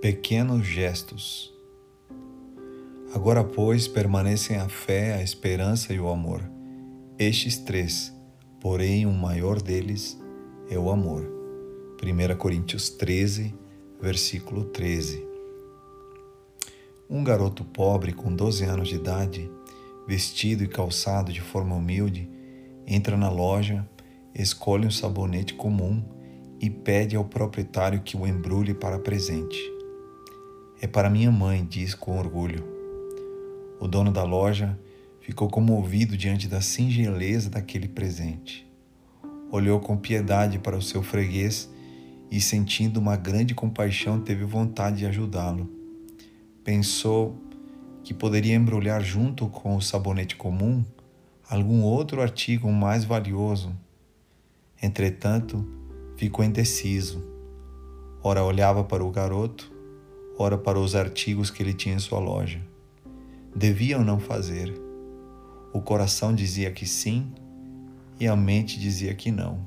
Pequenos gestos. Agora, pois, permanecem a fé, a esperança e o amor. Estes três, porém, o maior deles é o amor. 1 Coríntios 13, versículo 13. Um garoto pobre com 12 anos de idade, vestido e calçado de forma humilde, entra na loja, escolhe um sabonete comum e pede ao proprietário que o embrulhe para presente. É para minha mãe, diz com orgulho. O dono da loja ficou comovido diante da singeleza daquele presente. Olhou com piedade para o seu freguês e, sentindo uma grande compaixão, teve vontade de ajudá-lo. Pensou que poderia embrulhar junto com o sabonete comum algum outro artigo mais valioso. Entretanto, ficou indeciso. Ora olhava para o garoto, ora para os artigos que ele tinha em sua loja. Devia ou não fazer? O coração dizia que sim e a mente dizia que não.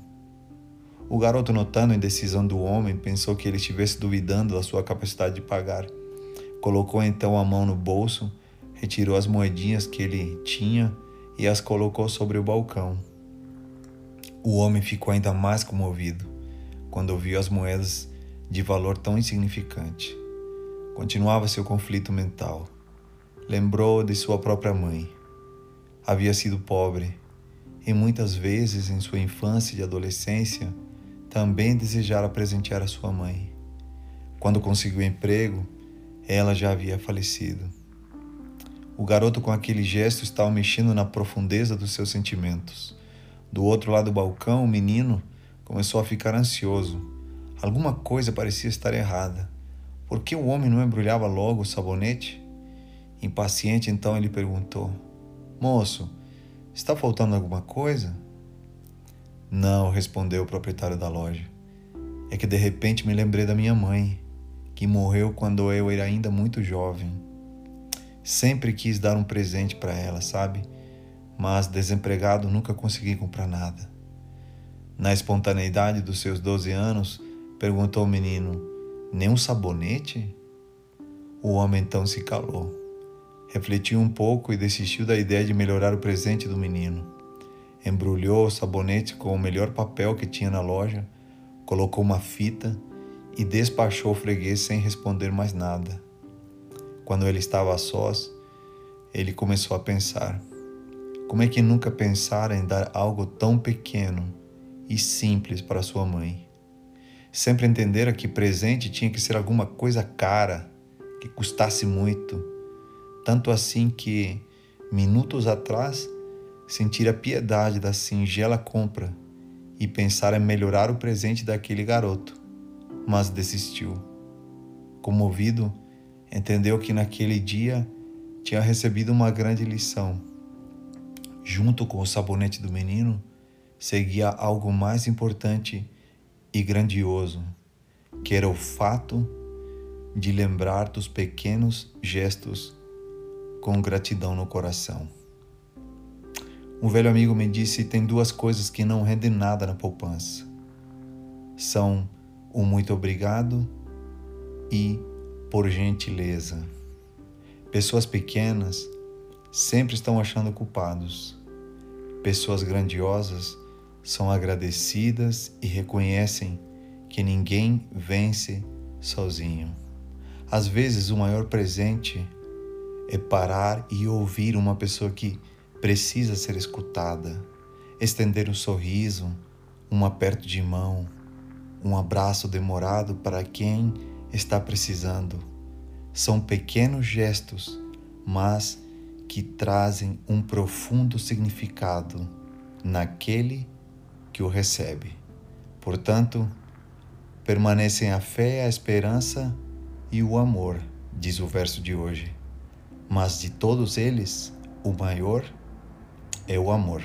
O garoto, notando a indecisão do homem, pensou que ele estivesse duvidando da sua capacidade de pagar. Colocou então a mão no bolso, retirou as moedinhas que ele tinha e as colocou sobre o balcão. O homem ficou ainda mais comovido quando viu as moedas de valor tão insignificante. Continuava seu conflito mental. Lembrou de sua própria mãe. Havia sido pobre e muitas vezes em sua infância e adolescência também desejara presentear a sua mãe. Quando conseguiu emprego, ela já havia falecido. O garoto, com aquele gesto, estava mexendo na profundeza dos seus sentimentos. Do outro lado do balcão, o menino começou a ficar ansioso. Alguma coisa parecia estar errada. Por que o homem não embrulhava logo o sabonete? Impaciente, então ele perguntou: Moço, está faltando alguma coisa? Não, respondeu o proprietário da loja. É que de repente me lembrei da minha mãe, que morreu quando eu era ainda muito jovem. Sempre quis dar um presente para ela, sabe? Mas desempregado nunca consegui comprar nada. Na espontaneidade dos seus doze anos, perguntou o menino: nem um sabonete? O homem então se calou. Refletiu um pouco e desistiu da ideia de melhorar o presente do menino. Embrulhou o sabonete com o melhor papel que tinha na loja, colocou uma fita e despachou o freguês sem responder mais nada. Quando ele estava a sós, ele começou a pensar: como é que nunca pensara em dar algo tão pequeno e simples para sua mãe? Sempre entendera que presente tinha que ser alguma coisa cara, que custasse muito. Tanto assim que, minutos atrás, sentira piedade da singela compra e pensara em melhorar o presente daquele garoto, mas desistiu. Comovido, entendeu que naquele dia tinha recebido uma grande lição. Junto com o sabonete do menino, seguia algo mais importante e grandioso, que era o fato de lembrar dos pequenos gestos com gratidão no coração. Um velho amigo me disse: tem duas coisas que não rendem nada na poupança. São o muito obrigado e por gentileza. Pessoas pequenas sempre estão achando culpados. Pessoas grandiosas são agradecidas e reconhecem que ninguém vence sozinho. Às vezes, o maior presente é parar e ouvir uma pessoa que precisa ser escutada, estender um sorriso, um aperto de mão, um abraço demorado para quem está precisando. São pequenos gestos, mas que trazem um profundo significado naquele que o recebe. Portanto, permanecem a fé, a esperança e o amor, diz o verso de hoje. Mas de todos eles, o maior é o amor.